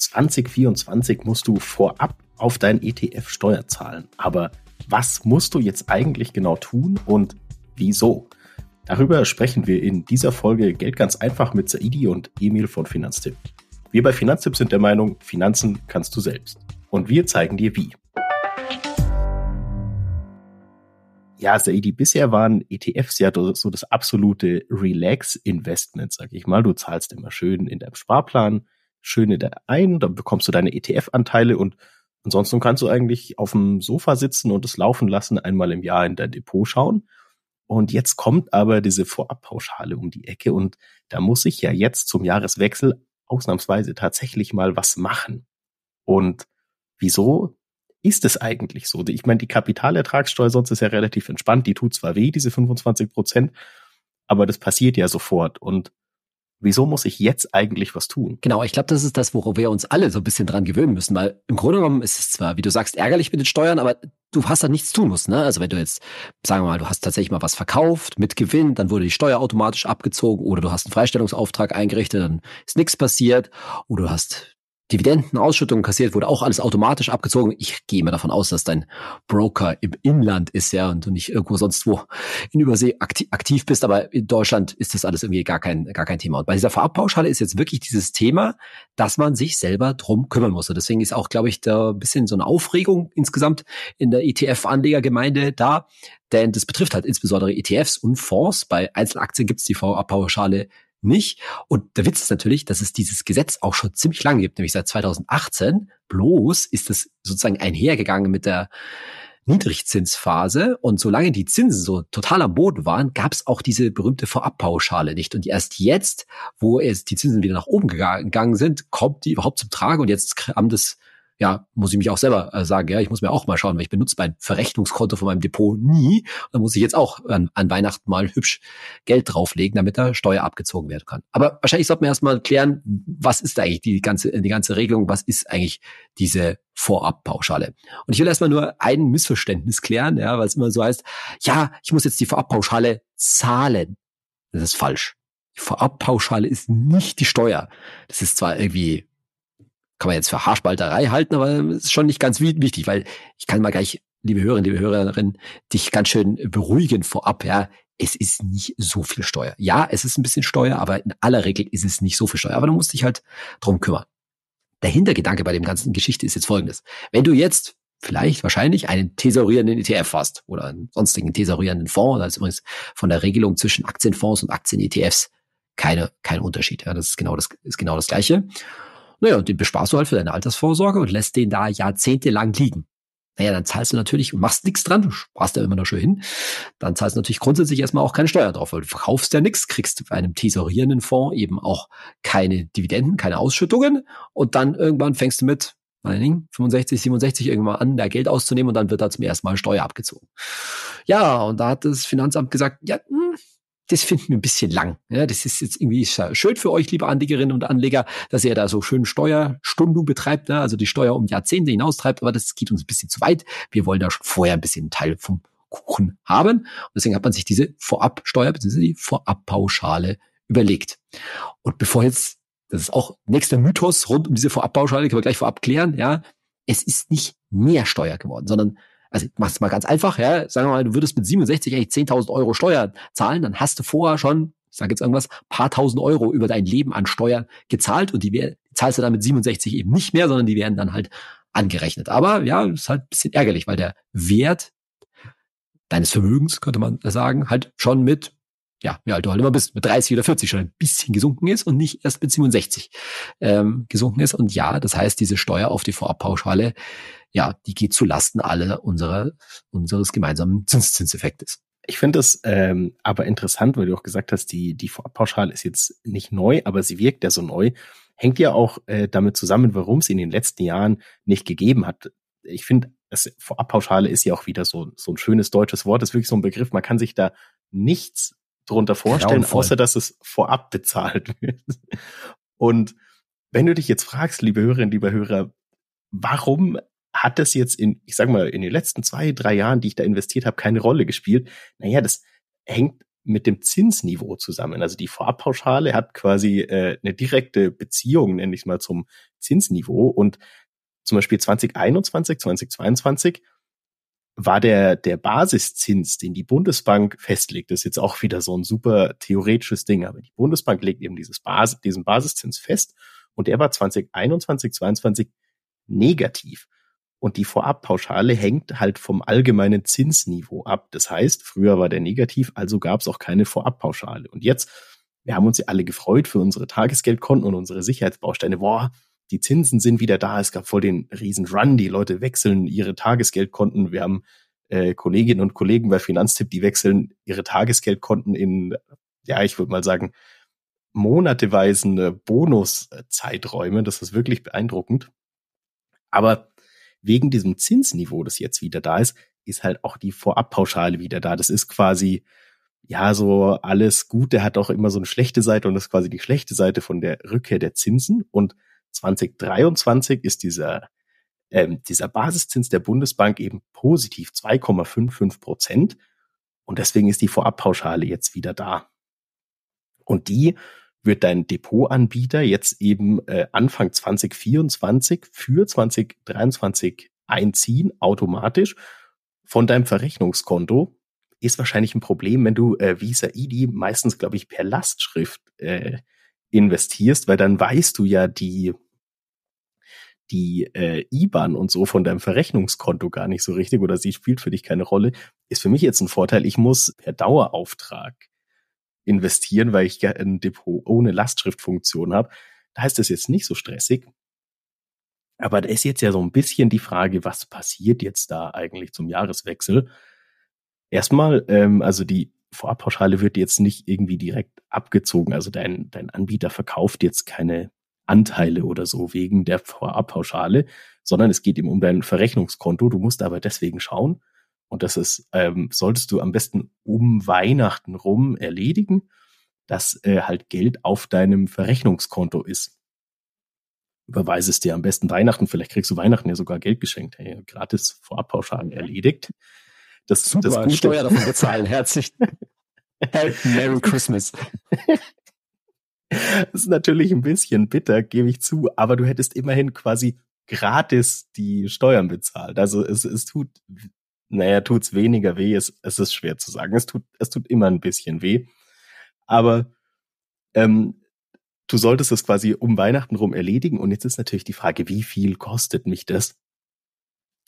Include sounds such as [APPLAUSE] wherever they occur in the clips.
2024 musst du vorab auf dein ETF Steuer zahlen. Aber was musst du jetzt eigentlich genau tun und wieso? Darüber sprechen wir in dieser Folge Geld ganz einfach mit Saidi und Emil von Finanztipp. Wir bei Finanztipp sind der Meinung, Finanzen kannst du selbst. Und wir zeigen dir wie. Ja, Saidi, bisher waren ETFs ja so das absolute Relax-Investment, sag ich mal. Du zahlst immer schön in deinem Sparplan, schön in der ein, dann bekommst du deine ETF-Anteile und ansonsten kannst du eigentlich auf dem Sofa sitzen und es laufen lassen, einmal im Jahr in dein Depot schauen. Und jetzt kommt aber diese Vorabpauschale um die Ecke und da muss ich ja jetzt zum Jahreswechsel ausnahmsweise tatsächlich mal was machen. Und wieso ist es eigentlich so? Ich meine, die Kapitalertragssteuer sonst ist ja relativ entspannt. Die tut zwar weh, diese 25 Prozent, aber das passiert ja sofort. Und wieso muss ich jetzt eigentlich was tun? Genau, ich glaube, das ist das, worauf wir uns alle so ein bisschen dran gewöhnen müssen, weil im Grunde genommen ist es zwar, wie du sagst, ärgerlich mit den Steuern, aber du hast da nichts tun musst. Ne? Also wenn du jetzt, sagen wir mal, du hast tatsächlich mal was verkauft mit Gewinn, dann wurde die Steuer automatisch abgezogen oder du hast einen Freistellungsauftrag eingerichtet, dann ist nichts passiert oder du hast Dividendenausschüttungen kassiert, wurde auch alles automatisch abgezogen. Ich gehe immer davon aus, dass dein Broker im Inland ist, ja, und du nicht irgendwo sonst wo in Übersee aktiv, aktiv bist. Aber in Deutschland ist das alles irgendwie gar kein, gar kein Thema. Und bei dieser Vorabpauschale ist jetzt wirklich dieses Thema, dass man sich selber drum kümmern muss. Und deswegen ist auch, glaube ich, da ein bisschen so eine Aufregung insgesamt in der ETF-Anlegergemeinde da. Denn das betrifft halt insbesondere ETFs und Fonds. Bei Einzelaktien gibt es die Vorabpauschale nicht. Und der Witz ist natürlich, dass es dieses Gesetz auch schon ziemlich lange gibt, nämlich seit 2018. Bloß ist es sozusagen einhergegangen mit der Niedrigzinsphase und solange die Zinsen so total am Boden waren, gab es auch diese berühmte Vorabpauschale nicht. Und erst jetzt, wo es die Zinsen wieder nach oben gegangen sind, kommt die überhaupt zum Tragen und jetzt haben das ja, muss ich mich auch selber äh, sagen, ja, ich muss mir auch mal schauen, weil ich benutze mein Verrechnungskonto von meinem Depot nie. Da muss ich jetzt auch an, an Weihnachten mal hübsch Geld drauflegen, damit da Steuer abgezogen werden kann. Aber wahrscheinlich sollten wir erstmal klären, was ist eigentlich die ganze, die ganze Regelung, was ist eigentlich diese Vorabpauschale? Und ich will erstmal nur ein Missverständnis klären, ja, weil es immer so heißt, ja, ich muss jetzt die Vorabpauschale zahlen. Das ist falsch. Die Vorabpauschale ist nicht die Steuer. Das ist zwar irgendwie kann man jetzt für Haarspalterei halten, aber ist schon nicht ganz wichtig, weil ich kann mal gleich, liebe Hörerinnen, liebe Hörerinnen, dich ganz schön beruhigen vorab, ja. Es ist nicht so viel Steuer. Ja, es ist ein bisschen Steuer, aber in aller Regel ist es nicht so viel Steuer. Aber du musst dich halt drum kümmern. Der Hintergedanke bei dem ganzen Geschichte ist jetzt folgendes. Wenn du jetzt vielleicht wahrscheinlich einen tesorierenden ETF hast oder einen sonstigen tesorierenden Fonds, da ist übrigens von der Regelung zwischen Aktienfonds und Aktien-ETFs keine, kein Unterschied. Ja, das ist genau das, ist genau das Gleiche. Naja, und den besparst du halt für deine Altersvorsorge und lässt den da jahrzehntelang liegen. Naja, dann zahlst du natürlich und machst nichts dran, du sparst ja immer noch schön hin. Dann zahlst du natürlich grundsätzlich erstmal auch keine Steuer drauf, weil du verkaufst ja nichts, kriegst bei einem tesorierenden Fonds eben auch keine Dividenden, keine Ausschüttungen und dann irgendwann fängst du mit 65, 67 irgendwann an, da Geld auszunehmen und dann wird da zum ersten Mal Steuer abgezogen. Ja, und da hat das Finanzamt gesagt, ja, hm, das finden wir ein bisschen lang. Ja, das ist jetzt irgendwie schön für euch, liebe Anlegerinnen und Anleger, dass ihr da so schön Steuerstundung betreibt, ne? also die Steuer um Jahrzehnte hinaustreibt, aber das geht uns ein bisschen zu weit. Wir wollen da schon vorher ein bisschen Teil vom Kuchen haben. Und deswegen hat man sich diese Vorabsteuer bzw. die Vorabpauschale überlegt. Und bevor jetzt, das ist auch nächster Mythos rund um diese Vorabpauschale, können wir gleich vorab klären, ja, es ist nicht mehr Steuer geworden, sondern also ich mach's mal ganz einfach, ja, sagen wir mal, du würdest mit 67 eigentlich 10.000 Euro Steuer zahlen, dann hast du vorher schon, ich sage jetzt irgendwas, paar tausend Euro über dein Leben an Steuern gezahlt und die, die zahlst du dann mit 67 eben nicht mehr, sondern die werden dann halt angerechnet. Aber ja, ist halt ein bisschen ärgerlich, weil der Wert deines Vermögens, könnte man sagen, halt schon mit ja, wie alt du halt immer bist, mit 30 oder 40 schon ein bisschen gesunken ist und nicht erst mit 67 ähm, gesunken ist. Und ja, das heißt, diese Steuer auf die Vorabpauschale, ja, die geht zu Lasten aller unserer, unseres gemeinsamen Zinszinseffektes. Ich finde es ähm, aber interessant, weil du auch gesagt hast, die, die Vorabpauschale ist jetzt nicht neu, aber sie wirkt ja so neu. Hängt ja auch äh, damit zusammen, warum sie in den letzten Jahren nicht gegeben hat. Ich finde, das Vorabpauschale ist ja auch wieder so, so ein schönes deutsches Wort, das ist wirklich so ein Begriff. Man kann sich da nichts drunter vorstellen, Grauenvoll. außer dass es vorab bezahlt wird. Und wenn du dich jetzt fragst, liebe Hörerinnen, liebe Hörer, warum hat das jetzt in, ich sag mal, in den letzten zwei, drei Jahren, die ich da investiert habe, keine Rolle gespielt? Naja, das hängt mit dem Zinsniveau zusammen. Also die Vorabpauschale hat quasi äh, eine direkte Beziehung, nenne ich mal, zum Zinsniveau. Und zum Beispiel 2021, 2022 war der, der Basiszins, den die Bundesbank festlegt, das ist jetzt auch wieder so ein super theoretisches Ding, aber die Bundesbank legt eben dieses Basis, diesen Basiszins fest und der war 2021, 2022 negativ. Und die Vorabpauschale hängt halt vom allgemeinen Zinsniveau ab. Das heißt, früher war der negativ, also gab es auch keine Vorabpauschale. Und jetzt, wir haben uns ja alle gefreut für unsere Tagesgeldkonten und unsere Sicherheitsbausteine. Boah, die Zinsen sind wieder da. Es gab voll den riesen Run. Die Leute wechseln ihre Tagesgeldkonten. Wir haben äh, Kolleginnen und Kollegen bei Finanztipp, die wechseln ihre Tagesgeldkonten in, ja, ich würde mal sagen, monateweisen äh, Bonuszeiträume. Das ist wirklich beeindruckend. Aber wegen diesem Zinsniveau, das jetzt wieder da ist, ist halt auch die Vorabpauschale wieder da. Das ist quasi, ja, so alles Gute hat auch immer so eine schlechte Seite und das ist quasi die schlechte Seite von der Rückkehr der Zinsen. Und 2023 ist dieser, ähm, dieser Basiszins der Bundesbank eben positiv 2,55 Prozent. Und deswegen ist die Vorabpauschale jetzt wieder da. Und die wird dein Depotanbieter jetzt eben äh, Anfang 2024 für 2023 einziehen, automatisch von deinem Verrechnungskonto. Ist wahrscheinlich ein Problem, wenn du äh, Visa ID meistens, glaube ich, per Lastschrift äh, investierst, weil dann weißt du ja die die äh, IBAN und so von deinem Verrechnungskonto gar nicht so richtig oder sie spielt für dich keine Rolle, ist für mich jetzt ein Vorteil. Ich muss per Dauerauftrag investieren, weil ich ein Depot ohne Lastschriftfunktion habe. Da heißt das jetzt nicht so stressig. Aber da ist jetzt ja so ein bisschen die Frage, was passiert jetzt da eigentlich zum Jahreswechsel? Erstmal, ähm, also die Vorabpauschale wird jetzt nicht irgendwie direkt abgezogen. Also dein, dein Anbieter verkauft jetzt keine Anteile oder so wegen der Vorabpauschale, sondern es geht ihm um dein Verrechnungskonto. Du musst aber deswegen schauen, und das ist, ähm, solltest du am besten um Weihnachten rum erledigen, dass äh, halt Geld auf deinem Verrechnungskonto ist. Überweise es dir am besten Weihnachten, vielleicht kriegst du Weihnachten ja sogar Geld geschenkt. Hey, gratis Vorabpauschalen erledigt. Das, Super, das Gute. Steuer [LAUGHS] davon bezahlen. Herzlich. Merry Christmas. Das ist natürlich ein bisschen bitter, gebe ich zu, aber du hättest immerhin quasi gratis die Steuern bezahlt. Also es, es tut naja, tut's weniger weh, es, es ist schwer zu sagen. Es tut, es tut immer ein bisschen weh. Aber ähm, du solltest es quasi um Weihnachten rum erledigen. Und jetzt ist natürlich die Frage, wie viel kostet mich das?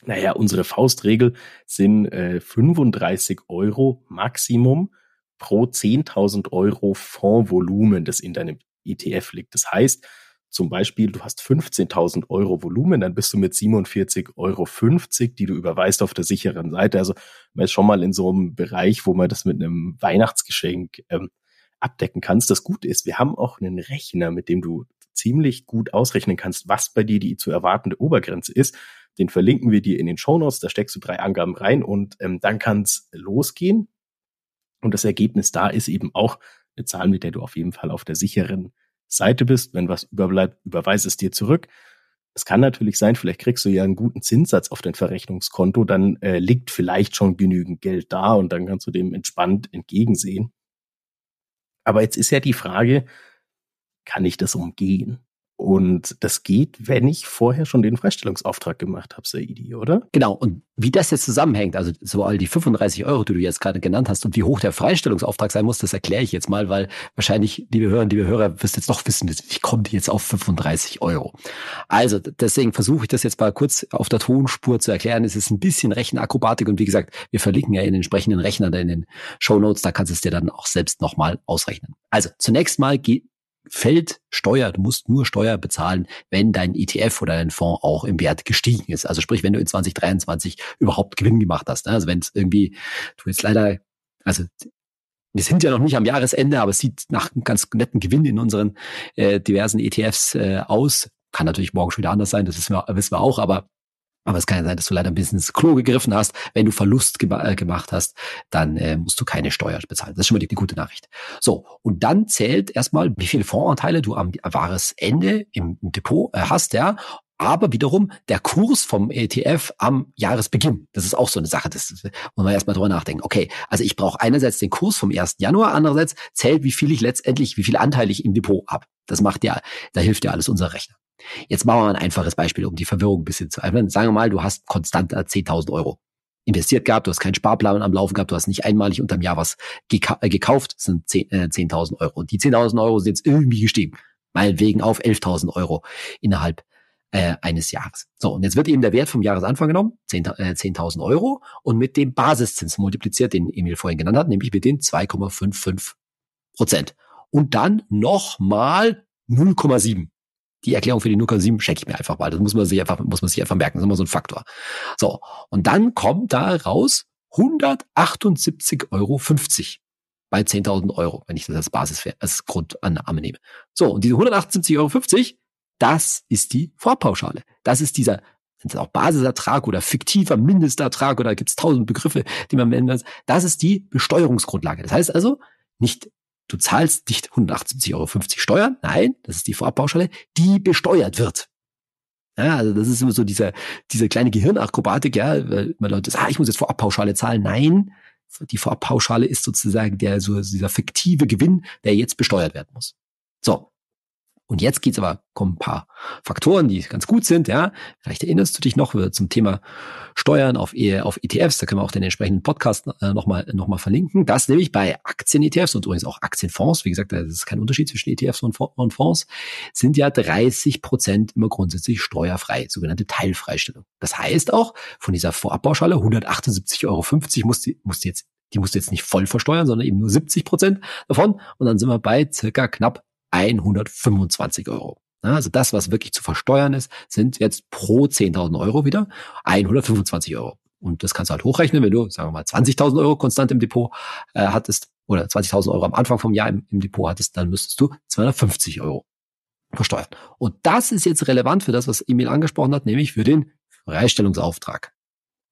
Naja, unsere Faustregel sind äh, 35 Euro Maximum pro 10.000 Euro Fondsvolumen, das in deinem ETF liegt. Das heißt, zum Beispiel, du hast 15.000 Euro Volumen, dann bist du mit 47,50 Euro, die du überweist auf der sicheren Seite. Also man ist schon mal in so einem Bereich, wo man das mit einem Weihnachtsgeschenk ähm, abdecken kannst. Das Gute ist, wir haben auch einen Rechner, mit dem du ziemlich gut ausrechnen kannst, was bei dir die zu erwartende Obergrenze ist. Den verlinken wir dir in den Shownotes, da steckst du drei Angaben rein und ähm, dann kann es losgehen. Und das Ergebnis da ist eben auch eine Zahl, mit der du auf jeden Fall auf der sicheren Seite bist. Wenn was überbleibt, überweise es dir zurück. Es kann natürlich sein, vielleicht kriegst du ja einen guten Zinssatz auf dein Verrechnungskonto, dann äh, liegt vielleicht schon genügend Geld da und dann kannst du dem entspannt entgegensehen. Aber jetzt ist ja die Frage, kann ich das umgehen? Und das geht, wenn ich vorher schon den Freistellungsauftrag gemacht habe, Saidi, oder? Genau. Und wie das jetzt zusammenhängt, also so all die 35 Euro, die du jetzt gerade genannt hast und wie hoch der Freistellungsauftrag sein muss, das erkläre ich jetzt mal, weil wahrscheinlich, liebe Hörer, liebe Hörer, wirst jetzt doch wissen, wie kommt die jetzt auf 35 Euro? Also deswegen versuche ich das jetzt mal kurz auf der Tonspur zu erklären. Es ist ein bisschen Rechenakrobatik und wie gesagt, wir verlinken ja in den entsprechenden Rechnern in den Show Notes, da kannst du es dir dann auch selbst nochmal ausrechnen. Also zunächst mal fällt Steuer, du musst nur Steuer bezahlen, wenn dein ETF oder dein Fonds auch im Wert gestiegen ist. Also sprich, wenn du in 2023 überhaupt Gewinn gemacht hast. Ne? Also wenn es irgendwie, du jetzt leider, also wir sind ja noch nicht am Jahresende, aber es sieht nach einem ganz netten Gewinn in unseren äh, diversen ETFs äh, aus. Kann natürlich morgen schon wieder anders sein, das wissen wir, wissen wir auch, aber aber es kann ja sein, dass du leider ein bisschen ins Klo gegriffen hast. Wenn du Verlust ge äh, gemacht hast, dann äh, musst du keine Steuer bezahlen. Das ist schon mal die, die, gute Nachricht. So, und dann zählt erstmal, wie viele Fondsanteile du am Jahresende im, im Depot äh, hast, ja. aber wiederum der Kurs vom ETF am Jahresbeginn. Das ist auch so eine Sache, das muss man erstmal drüber nachdenken. Okay, also ich brauche einerseits den Kurs vom 1. Januar, andererseits zählt, wie viel ich letztendlich, wie viel Anteile ich im Depot habe. Das macht ja, da hilft ja alles unser Rechner. Jetzt machen wir ein einfaches Beispiel, um die Verwirrung ein bisschen zu einfach. Sagen wir mal, du hast konstant 10.000 Euro investiert gehabt, du hast keinen Sparplan am Laufen gehabt, du hast nicht einmalig unterm Jahr was geka äh, gekauft, das sind 10.000 10 Euro. Und die 10.000 Euro sind jetzt irgendwie gestiegen. Meinetwegen auf 11.000 Euro innerhalb äh, eines Jahres. So, und jetzt wird eben der Wert vom Jahresanfang genommen, 10.000 äh, 10 Euro, und mit dem Basiszins multipliziert, den Emil vorhin genannt hat, nämlich mit den 2,55 Prozent. Und dann nochmal 0,7. Die Erklärung für die 0,7 schenke ich mir einfach mal. Das muss man sich einfach, muss man sich einfach merken. Das ist immer so ein Faktor. So. Und dann kommt da raus 178,50 Euro bei 10.000 Euro, wenn ich das als Basis, als Grundannahme nehme. So. Und diese 178,50 Euro, das ist die Vorpauschale. Das ist dieser sind auch Basisertrag oder fiktiver Mindestertrag oder gibt es tausend Begriffe, die man nennen muss. Das ist die Besteuerungsgrundlage. Das heißt also, nicht, du zahlst nicht 178,50 Euro Steuern, nein, das ist die Vorabpauschale, die besteuert wird. Ja, also das ist immer so dieser, diese kleine Gehirnakrobatik, ja, weil man Leute sagen, ah, ich muss jetzt Vorabpauschale zahlen. Nein, die Vorabpauschale ist sozusagen der, so dieser fiktive Gewinn, der jetzt besteuert werden muss. So. Und jetzt geht's aber, kommen ein paar Faktoren, die ganz gut sind, ja. Vielleicht erinnerst du dich noch zum Thema Steuern auf, e, auf ETFs, da können wir auch den entsprechenden Podcast äh, nochmal noch mal verlinken. Das nämlich bei Aktien-ETFs und übrigens auch Aktienfonds, wie gesagt, das ist kein Unterschied zwischen ETFs und, und Fonds, sind ja 30 Prozent immer grundsätzlich steuerfrei, sogenannte Teilfreistellung. Das heißt auch, von dieser Vorabbauschale 178,50 Euro musst du, musst du jetzt die musst du jetzt nicht voll versteuern, sondern eben nur 70 Prozent davon. Und dann sind wir bei circa knapp 125 Euro. Also das, was wirklich zu versteuern ist, sind jetzt pro 10.000 Euro wieder 125 Euro. Und das kannst du halt hochrechnen, wenn du, sagen wir mal, 20.000 Euro konstant im Depot äh, hattest oder 20.000 Euro am Anfang vom Jahr im, im Depot hattest, dann müsstest du 250 Euro versteuern. Und das ist jetzt relevant für das, was Emil angesprochen hat, nämlich für den Freistellungsauftrag.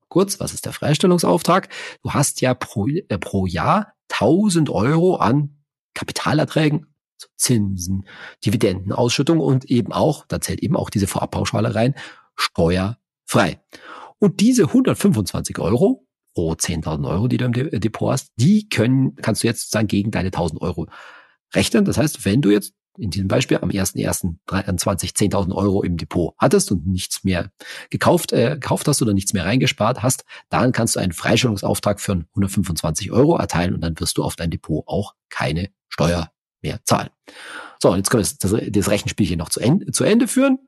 Kurz, was ist der Freistellungsauftrag? Du hast ja pro, äh, pro Jahr 1000 Euro an Kapitalerträgen Zinsen, Dividendenausschüttung und eben auch, da zählt eben auch diese Vorabpauschale rein, steuerfrei. Und diese 125 Euro pro 10.000 Euro, die du im Depot hast, die können, kannst du jetzt sozusagen gegen deine 1.000 Euro rechnen. Das heißt, wenn du jetzt in diesem Beispiel am 1.1.23 10.000 Euro im Depot hattest und nichts mehr gekauft, äh, gekauft hast oder nichts mehr reingespart hast, dann kannst du einen Freistellungsauftrag für 125 Euro erteilen und dann wirst du auf dein Depot auch keine Steuer mehr zahlen. So, jetzt können wir das, das Rechenspielchen noch zu Ende, zu Ende führen.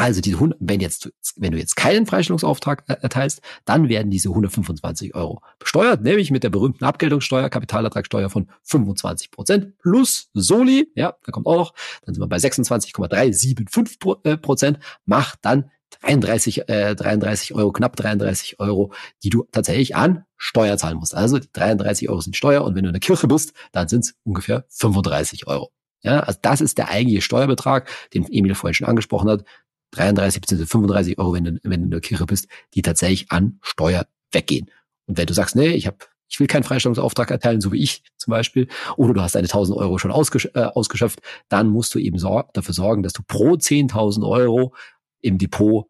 Also diese 100, wenn jetzt, wenn du jetzt keinen Freistellungsauftrag erteilst, dann werden diese 125 Euro besteuert, nämlich mit der berühmten Abgeltungssteuer, Kapitalertragssteuer von 25 Prozent plus Soli, ja, da kommt auch noch, dann sind wir bei 26,375 äh, Prozent, macht dann 33, äh, 33 Euro, knapp 33 Euro, die du tatsächlich an Steuer zahlen musst. Also die 33 Euro sind Steuer und wenn du in der Kirche bist, dann sind es ungefähr 35 Euro. Ja, also das ist der eigentliche Steuerbetrag, den Emil vorhin schon angesprochen hat. 33 bzw. 35 Euro, wenn du, wenn du in der Kirche bist, die tatsächlich an Steuer weggehen. Und wenn du sagst, nee, ich habe ich will keinen Freistellungsauftrag erteilen, so wie ich zum Beispiel, oder du hast deine 1000 Euro schon ausgesch äh, ausgeschöpft, dann musst du eben sor dafür sorgen, dass du pro 10.000 Euro im Depot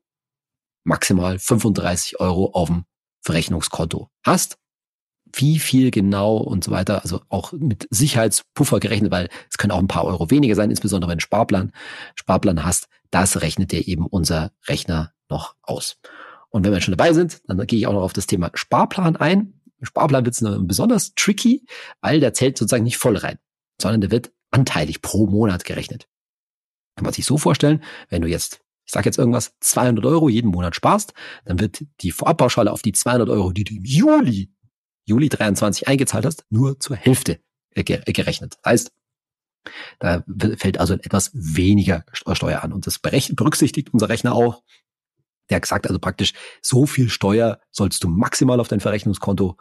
maximal 35 Euro auf dem Verrechnungskonto hast. Wie viel genau und so weiter, also auch mit Sicherheitspuffer gerechnet, weil es können auch ein paar Euro weniger sein, insbesondere wenn du Sparplan, Sparplan hast, das rechnet dir eben unser Rechner noch aus. Und wenn wir schon dabei sind, dann gehe ich auch noch auf das Thema Sparplan ein. Sparplan wird es besonders tricky, weil der zählt sozusagen nicht voll rein, sondern der wird anteilig pro Monat gerechnet. Kann man sich so vorstellen, wenn du jetzt ich sage jetzt irgendwas, 200 Euro jeden Monat sparst, dann wird die Vorabpauschale auf die 200 Euro, die du im Juli, Juli 23 eingezahlt hast, nur zur Hälfte äh, äh, gerechnet. Das heißt, da fällt also etwas weniger Steuer an. Und das berücksichtigt unser Rechner auch. Der sagt also praktisch, so viel Steuer sollst du maximal auf dein Verrechnungskonto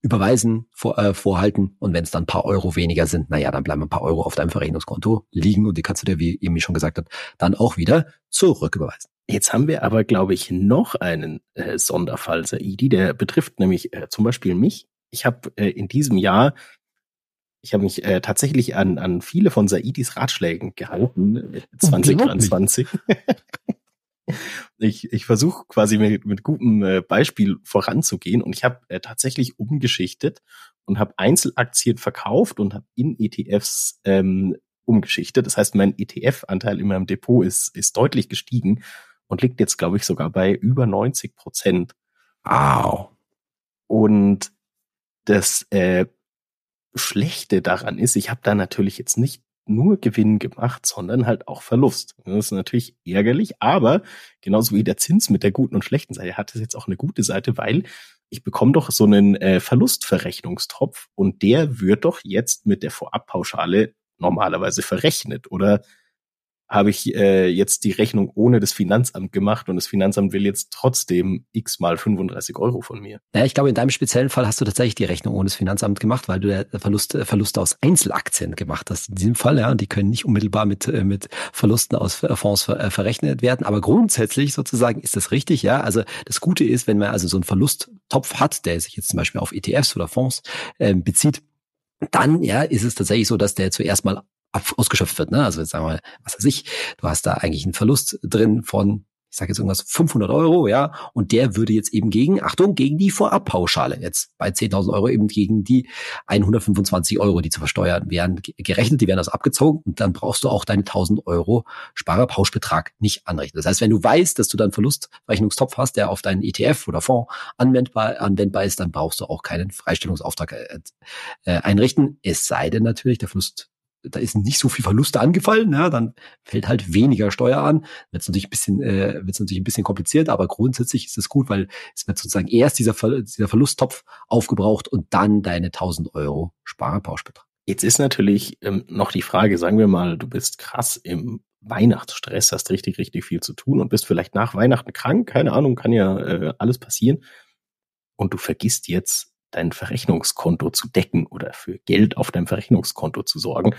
überweisen, vor, äh, vorhalten und wenn es dann ein paar Euro weniger sind, naja, dann bleiben ein paar Euro auf deinem Verrechnungskonto liegen und die kannst du dir, wie Emi schon gesagt hat, dann auch wieder zurücküberweisen. Jetzt haben wir aber, glaube ich, noch einen äh, Sonderfall, Saidi, der betrifft nämlich äh, zum Beispiel mich. Ich habe äh, in diesem Jahr, ich habe mich äh, tatsächlich an, an viele von Saidis Ratschlägen gehalten, äh, 2023. [LAUGHS] ich, ich versuche quasi mit, mit gutem äh, Beispiel voranzugehen und ich habe äh, tatsächlich umgeschichtet und habe Einzelaktien verkauft und habe in ETFs ähm, umgeschichtet. Das heißt, mein ETF-Anteil in meinem Depot ist, ist deutlich gestiegen und liegt jetzt, glaube ich, sogar bei über 90 Prozent. Wow. Und das äh, Schlechte daran ist, ich habe da natürlich jetzt nicht nur Gewinn gemacht, sondern halt auch Verlust. Das ist natürlich ärgerlich, aber genauso wie der Zins mit der guten und schlechten Seite hat es jetzt auch eine gute Seite, weil ich bekomme doch so einen äh, Verlustverrechnungstopf und der wird doch jetzt mit der Vorabpauschale normalerweise verrechnet. Oder habe ich äh, jetzt die Rechnung ohne das Finanzamt gemacht und das Finanzamt will jetzt trotzdem x mal 35 Euro von mir. Ja, ich glaube, in deinem speziellen Fall hast du tatsächlich die Rechnung ohne das Finanzamt gemacht, weil du Verlust, äh, Verluste aus Einzelaktien gemacht hast. In diesem Fall, ja, die können nicht unmittelbar mit, äh, mit Verlusten aus Fonds ver, äh, verrechnet werden. Aber grundsätzlich sozusagen ist das richtig, ja. Also das Gute ist, wenn man also so einen Verlusttopf hat, der sich jetzt zum Beispiel auf ETFs oder Fonds äh, bezieht, dann ja ist es tatsächlich so, dass der zuerst mal ausgeschöpft wird. Ne? Also jetzt sagen wir mal, was weiß ich, du hast da eigentlich einen Verlust drin von, ich sage jetzt irgendwas, 500 Euro, ja, und der würde jetzt eben gegen, Achtung, gegen die Vorabpauschale, jetzt bei 10.000 Euro eben gegen die 125 Euro, die zu versteuern wären, gerechnet, die werden also abgezogen und dann brauchst du auch deine 1.000 Euro Sparerpauschbetrag nicht anrechnen. Das heißt, wenn du weißt, dass du dann Verlustrechnungstopf hast, der auf deinen ETF oder Fonds anwendbar, anwendbar ist, dann brauchst du auch keinen Freistellungsauftrag äh, äh einrichten, es sei denn natürlich, der Verlust da ist nicht so viel Verluste angefallen, ja, dann fällt halt weniger Steuer an. Wird natürlich ein bisschen, äh, wird natürlich ein bisschen kompliziert, aber grundsätzlich ist es gut, weil es wird sozusagen erst dieser, Ver dieser Verlusttopf aufgebraucht und dann deine 1000 Euro Sparerpauschbetrag. Jetzt ist natürlich ähm, noch die Frage, sagen wir mal, du bist krass im Weihnachtsstress, hast richtig, richtig viel zu tun und bist vielleicht nach Weihnachten krank, keine Ahnung, kann ja äh, alles passieren. Und du vergisst jetzt dein Verrechnungskonto zu decken oder für Geld auf deinem Verrechnungskonto zu sorgen,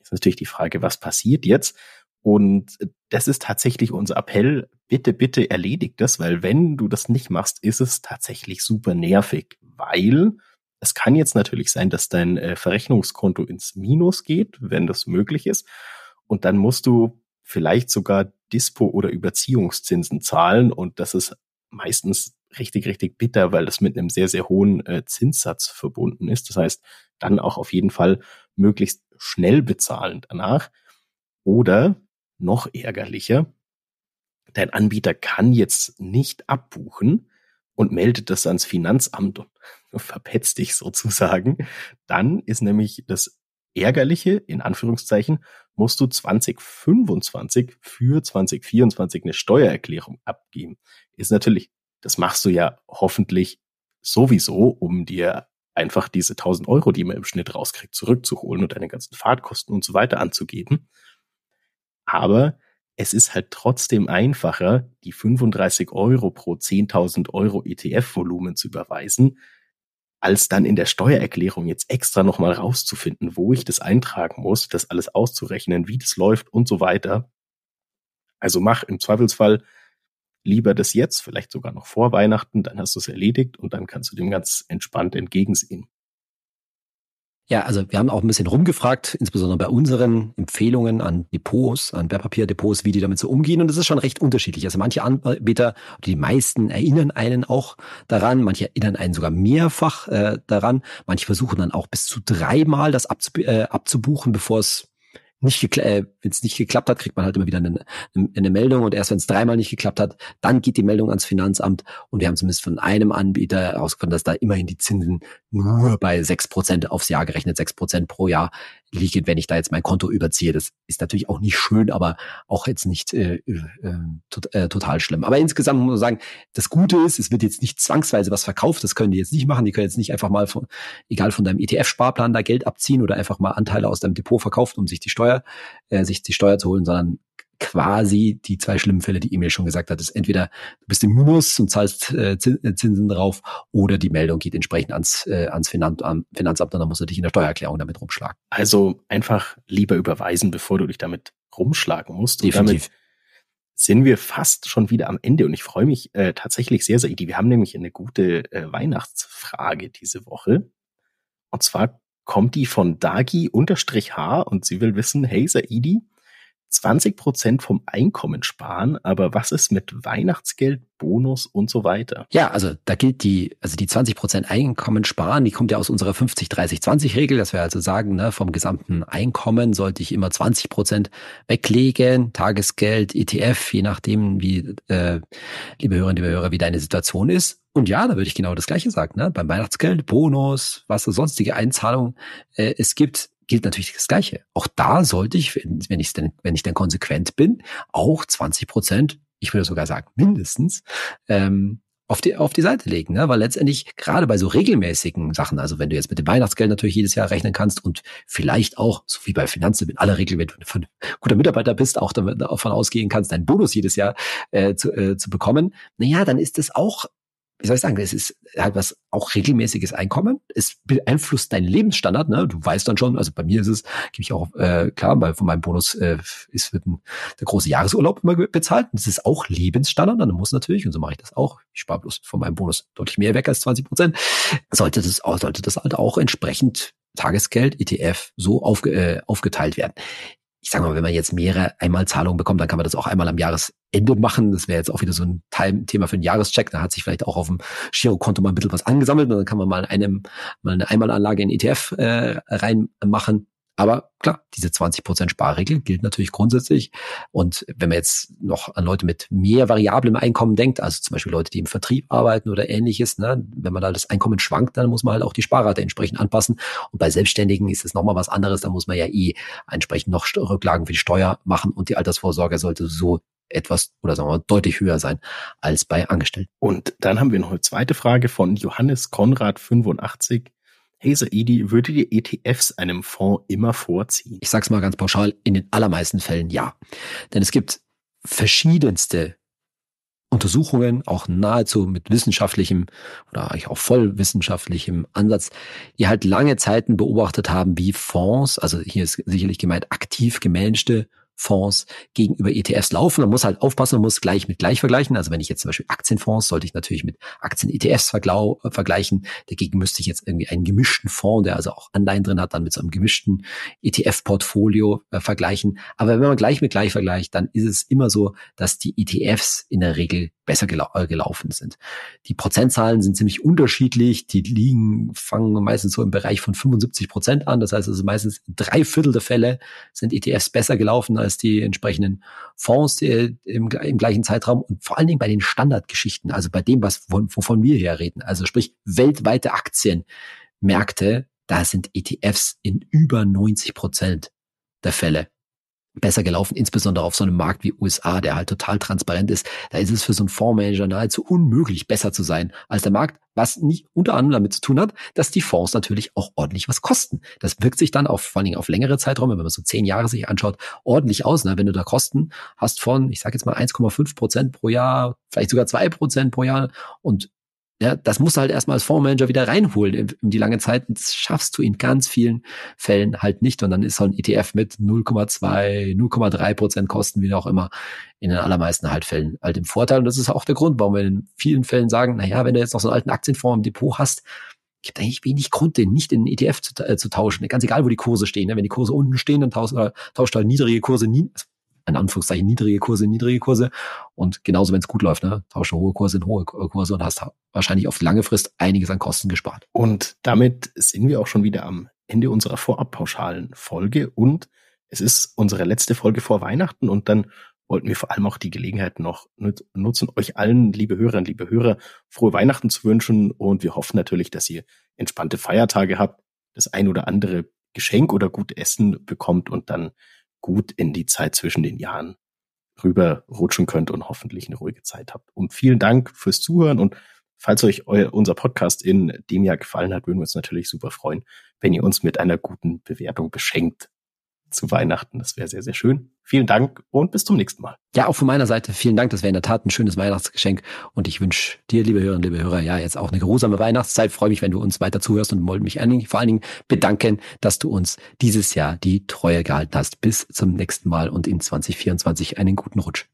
ist natürlich die Frage, was passiert jetzt? Und das ist tatsächlich unser Appell. Bitte, bitte erledigt das, weil wenn du das nicht machst, ist es tatsächlich super nervig, weil es kann jetzt natürlich sein, dass dein äh, Verrechnungskonto ins Minus geht, wenn das möglich ist. Und dann musst du vielleicht sogar Dispo oder Überziehungszinsen zahlen. Und das ist meistens richtig, richtig bitter, weil das mit einem sehr, sehr hohen äh, Zinssatz verbunden ist. Das heißt, dann auch auf jeden Fall möglichst schnell bezahlen danach. Oder noch ärgerlicher, dein Anbieter kann jetzt nicht abbuchen und meldet das ans Finanzamt und [LAUGHS] verpetzt dich sozusagen. Dann ist nämlich das Ärgerliche, in Anführungszeichen, musst du 2025 für 2024 eine Steuererklärung abgeben. Ist natürlich das machst du ja hoffentlich sowieso, um dir einfach diese 1000 Euro, die man im Schnitt rauskriegt, zurückzuholen und deine ganzen Fahrtkosten und so weiter anzugeben. Aber es ist halt trotzdem einfacher, die 35 Euro pro 10.000 Euro ETF-Volumen zu überweisen, als dann in der Steuererklärung jetzt extra nochmal rauszufinden, wo ich das eintragen muss, das alles auszurechnen, wie das läuft und so weiter. Also mach im Zweifelsfall lieber das jetzt, vielleicht sogar noch vor Weihnachten, dann hast du es erledigt und dann kannst du dem ganz entspannt entgegensehen. Ja, also wir haben auch ein bisschen rumgefragt, insbesondere bei unseren Empfehlungen an Depots, an Wertpapierdepots, wie die damit so umgehen. Und das ist schon recht unterschiedlich. Also manche Anbieter, die meisten erinnern einen auch daran, manche erinnern einen sogar mehrfach äh, daran. Manche versuchen dann auch bis zu dreimal das abzub äh, abzubuchen, bevor es nicht äh, wenn es nicht geklappt hat, kriegt man halt immer wieder eine, eine Meldung und erst wenn es dreimal nicht geklappt hat, dann geht die Meldung ans Finanzamt und wir haben zumindest von einem Anbieter herausgefunden, dass da immerhin die Zinsen nur bei sechs Prozent aufs Jahr gerechnet, sechs Prozent pro Jahr liegen, wenn ich da jetzt mein Konto überziehe. Das ist natürlich auch nicht schön, aber auch jetzt nicht äh, äh, tot, äh, total schlimm. Aber insgesamt muss man sagen, das Gute ist, es wird jetzt nicht zwangsweise was verkauft, das können die jetzt nicht machen, die können jetzt nicht einfach mal von, egal von deinem ETF-Sparplan da Geld abziehen oder einfach mal Anteile aus deinem Depot verkaufen, um sich die Steuer, äh, sich die Steuer zu holen, sondern quasi die zwei schlimmen Fälle, die Emil schon gesagt hat, ist entweder du bist im Minus und zahlst äh, äh, Zinsen drauf oder die Meldung geht entsprechend ans, äh, ans Finanzamt, Finanzamt und dann musst du dich in der Steuererklärung damit rumschlagen. Also einfach lieber überweisen, bevor du dich damit rumschlagen musst. Definitiv. Und damit sind wir fast schon wieder am Ende und ich freue mich äh, tatsächlich sehr, sehr, Wir haben nämlich eine gute äh, Weihnachtsfrage diese Woche. Und zwar kommt die von Dagi-H und sie will wissen, hey Saidi, 20 Prozent vom Einkommen sparen, aber was ist mit Weihnachtsgeld, Bonus und so weiter? Ja, also da gilt die, also die 20 Prozent Einkommen sparen, die kommt ja aus unserer 50-30-20-Regel, dass wir also sagen, ne, vom gesamten Einkommen sollte ich immer 20 Prozent weglegen, Tagesgeld, ETF, je nachdem, wie, äh, liebe Hörerinnen, liebe Hörer, wie deine Situation ist. Und ja, da würde ich genau das Gleiche sagen. Ne? Beim Weihnachtsgeld, Bonus, was für sonstige Einzahlungen äh, es gibt, gilt natürlich das Gleiche. Auch da sollte ich, wenn ich denn, wenn ich denn konsequent bin, auch 20 Prozent, ich würde sogar sagen mindestens, ähm, auf die, auf die Seite legen, ne? weil letztendlich gerade bei so regelmäßigen Sachen, also wenn du jetzt mit dem Weihnachtsgeld natürlich jedes Jahr rechnen kannst und vielleicht auch, so wie bei Finanzen, in aller Regel, wenn du ein guter Mitarbeiter bist, auch davon ausgehen kannst, deinen Bonus jedes Jahr äh, zu, äh, zu bekommen, naja, dann ist das auch wie soll ich sagen, es ist halt was auch regelmäßiges Einkommen. Es beeinflusst deinen Lebensstandard. Ne? Du weißt dann schon, also bei mir ist es, gebe ich auch äh, klar, weil von meinem Bonus äh, ist wird ein, der große Jahresurlaub immer bezahlt. das ist auch Lebensstandard. Dann muss natürlich, und so mache ich das auch, ich spare bloß von meinem Bonus deutlich mehr weg als 20 Prozent, sollte das, sollte das halt auch entsprechend Tagesgeld, ETF, so aufge, äh, aufgeteilt werden ich sage mal, wenn man jetzt mehrere Einmalzahlungen bekommt, dann kann man das auch einmal am Jahresende machen. Das wäre jetzt auch wieder so ein Thema für einen Jahrescheck. Da hat sich vielleicht auch auf dem Girokonto mal ein bisschen was angesammelt und dann kann man mal, einem, mal eine Einmalanlage in ETF äh, reinmachen. Aber klar, diese 20% Sparregel gilt natürlich grundsätzlich. Und wenn man jetzt noch an Leute mit mehr variablem Einkommen denkt, also zum Beispiel Leute, die im Vertrieb arbeiten oder ähnliches, ne, wenn man da das Einkommen schwankt, dann muss man halt auch die Sparrate entsprechend anpassen. Und bei Selbstständigen ist es nochmal was anderes. Da muss man ja eh entsprechend noch Rücklagen für die Steuer machen und die Altersvorsorge sollte so etwas oder sagen wir mal deutlich höher sein als bei Angestellten. Und dann haben wir noch eine zweite Frage von Johannes Konrad 85. Hey Saidi, würde die ETFs einem Fonds immer vorziehen? Ich sag's mal ganz pauschal, in den allermeisten Fällen ja. Denn es gibt verschiedenste Untersuchungen, auch nahezu mit wissenschaftlichem oder eigentlich auch voll wissenschaftlichem Ansatz, die halt lange Zeiten beobachtet haben, wie Fonds, also hier ist sicherlich gemeint aktiv gemanagte Fonds gegenüber ETFs laufen. Man muss halt aufpassen, man muss gleich mit gleich vergleichen. Also wenn ich jetzt zum Beispiel Aktienfonds, sollte ich natürlich mit Aktien-ETFs äh, vergleichen. Dagegen müsste ich jetzt irgendwie einen gemischten Fonds, der also auch Anleihen drin hat, dann mit so einem gemischten ETF-Portfolio äh, vergleichen. Aber wenn man gleich mit gleich vergleicht, dann ist es immer so, dass die ETFs in der Regel besser gelau äh, gelaufen sind. Die Prozentzahlen sind ziemlich unterschiedlich. Die liegen, fangen meistens so im Bereich von 75 Prozent an. Das heißt also meistens drei Viertel der Fälle sind ETFs besser gelaufen als die entsprechenden Fonds die, im, im, gleichen Zeitraum und vor allen Dingen bei den Standardgeschichten, also bei dem, was wovon wir hier reden, also sprich weltweite Aktienmärkte, da sind ETFs in über 90 Prozent der Fälle besser gelaufen, insbesondere auf so einem Markt wie USA, der halt total transparent ist. Da ist es für so einen Fondsmanager nahezu unmöglich, besser zu sein als der Markt, was nicht unter anderem damit zu tun hat, dass die Fonds natürlich auch ordentlich was kosten. Das wirkt sich dann auf, vor allen Dingen auf längere Zeiträume, wenn man so zehn Jahre sich anschaut, ordentlich aus. Ne? Wenn du da Kosten hast von, ich sage jetzt mal 1,5 Prozent pro Jahr, vielleicht sogar zwei Prozent pro Jahr und ja, das musst du halt erstmal als Fondsmanager wieder reinholen in, in die lange Zeit. Das schaffst du in ganz vielen Fällen halt nicht. Und dann ist so ein ETF mit 0,2, 0,3 Prozent Kosten, wie auch immer, in den allermeisten halt Fällen halt im Vorteil. Und das ist auch der Grund, warum wir in vielen Fällen sagen, na ja, wenn du jetzt noch so einen alten Aktienfonds im Depot hast, gibt eigentlich wenig Grund, den nicht in den ETF zu, äh, zu tauschen. Ganz egal, wo die Kurse stehen. Ne? Wenn die Kurse unten stehen, dann tauscht, äh, tauscht halt niedrige Kurse nie, in Anführungszeichen niedrige Kurse in niedrige Kurse. Und genauso, wenn es gut läuft, ne? tausche hohe Kurse in hohe Kurse und hast wahrscheinlich auf lange Frist einiges an Kosten gespart. Und damit sind wir auch schon wieder am Ende unserer vorabpauschalen Folge und es ist unsere letzte Folge vor Weihnachten und dann wollten wir vor allem auch die Gelegenheit noch nutzen, euch allen, liebe Hörerinnen, liebe Hörer, frohe Weihnachten zu wünschen und wir hoffen natürlich, dass ihr entspannte Feiertage habt, das ein oder andere Geschenk oder gut Essen bekommt und dann gut in die Zeit zwischen den Jahren rüberrutschen könnt und hoffentlich eine ruhige Zeit habt. Und vielen Dank fürs Zuhören und falls euch euer, unser Podcast in dem Jahr gefallen hat, würden wir uns natürlich super freuen, wenn ihr uns mit einer guten Bewertung beschenkt zu Weihnachten. Das wäre sehr, sehr schön. Vielen Dank und bis zum nächsten Mal. Ja, auch von meiner Seite vielen Dank. Das wäre in der Tat ein schönes Weihnachtsgeschenk. Und ich wünsche dir, liebe Hörerinnen, liebe Hörer, ja, jetzt auch eine geruhsame Weihnachtszeit. freue mich, wenn du uns weiter zuhörst und wollte mich vor allen Dingen bedanken, dass du uns dieses Jahr die Treue gehalten hast. Bis zum nächsten Mal und in 2024 einen guten Rutsch.